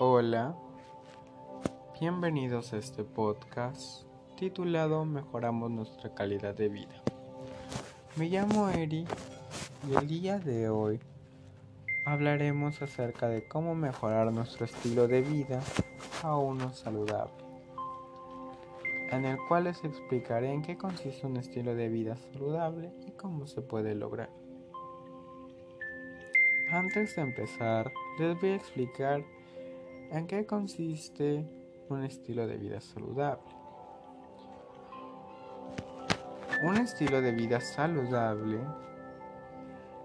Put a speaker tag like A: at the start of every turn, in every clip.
A: Hola, bienvenidos a este podcast titulado Mejoramos nuestra calidad de vida. Me llamo Eri y el día de hoy hablaremos acerca de cómo mejorar nuestro estilo de vida a uno saludable, en el cual les explicaré en qué consiste un estilo de vida saludable y cómo se puede lograr. Antes de empezar, les voy a explicar ¿En qué consiste un estilo de vida saludable? Un estilo de vida saludable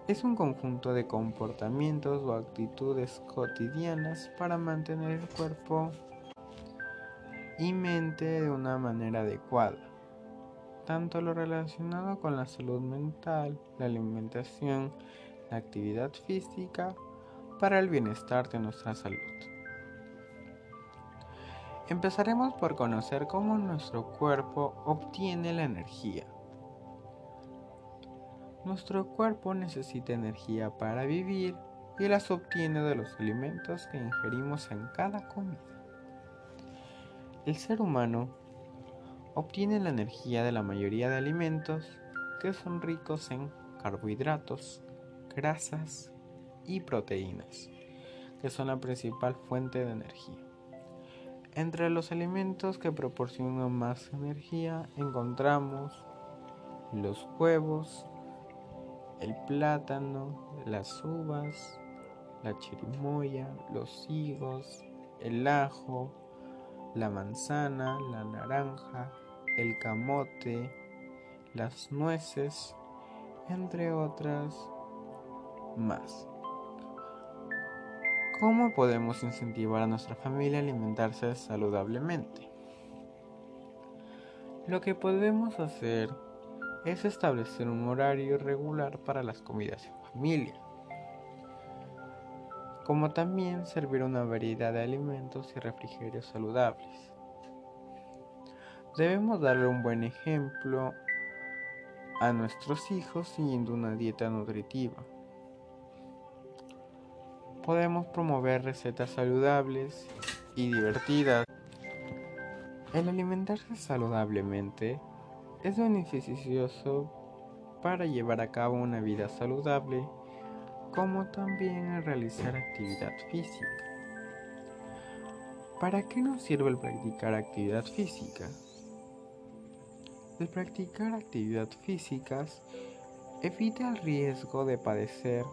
A: es un conjunto de comportamientos o actitudes cotidianas para mantener el cuerpo y mente de una manera adecuada, tanto lo relacionado con la salud mental, la alimentación, la actividad física, para el bienestar de nuestra salud. Empezaremos por conocer cómo nuestro cuerpo obtiene la energía. Nuestro cuerpo necesita energía para vivir y las obtiene de los alimentos que ingerimos en cada comida. El ser humano obtiene la energía de la mayoría de alimentos que son ricos en carbohidratos, grasas y proteínas, que son la principal fuente de energía. Entre los alimentos que proporcionan más energía encontramos los huevos, el plátano, las uvas, la chirimoya, los higos, el ajo, la manzana, la naranja, el camote, las nueces, entre otras más. ¿Cómo podemos incentivar a nuestra familia a alimentarse saludablemente? Lo que podemos hacer es establecer un horario regular para las comidas en familia, como también servir una variedad de alimentos y refrigerios saludables. Debemos darle un buen ejemplo a nuestros hijos siguiendo una dieta nutritiva podemos promover recetas saludables y divertidas. El alimentarse saludablemente es beneficioso para llevar a cabo una vida saludable, como también el realizar actividad física. ¿Para qué nos sirve el practicar actividad física? El practicar actividad físicas evita el riesgo de padecer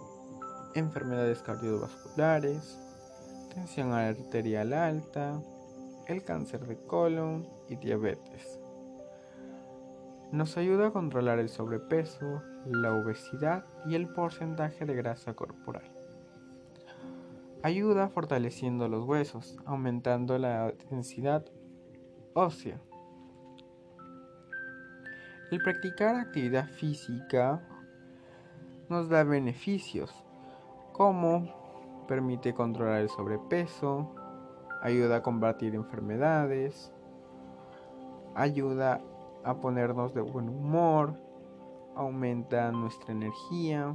A: enfermedades cardiovasculares, tensión arterial alta, el cáncer de colon y diabetes. Nos ayuda a controlar el sobrepeso, la obesidad y el porcentaje de grasa corporal. Ayuda fortaleciendo los huesos, aumentando la densidad ósea. El practicar actividad física nos da beneficios como permite controlar el sobrepeso, ayuda a combatir enfermedades, ayuda a ponernos de buen humor, aumenta nuestra energía,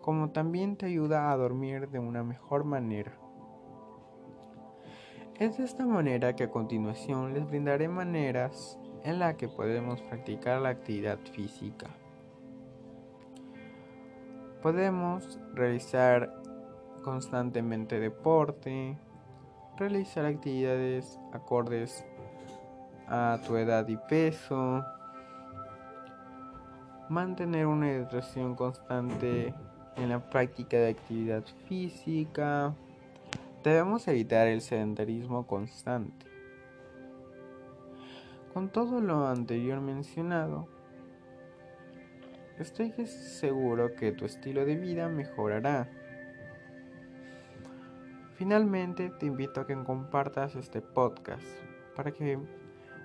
A: como también te ayuda a dormir de una mejor manera. Es de esta manera que a continuación les brindaré maneras en las que podemos practicar la actividad física. Podemos realizar constantemente deporte, realizar actividades acordes a tu edad y peso, mantener una hidratación constante en la práctica de actividad física. Debemos evitar el sedentarismo constante. Con todo lo anterior mencionado, Estoy seguro que tu estilo de vida mejorará. Finalmente, te invito a que compartas este podcast para que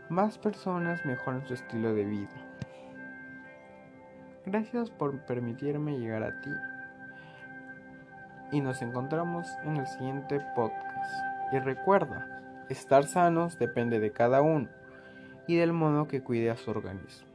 A: más personas mejoren su estilo de vida. Gracias por permitirme llegar a ti. Y nos encontramos en el siguiente podcast. Y recuerda, estar sanos depende de cada uno y del modo que cuide a su organismo.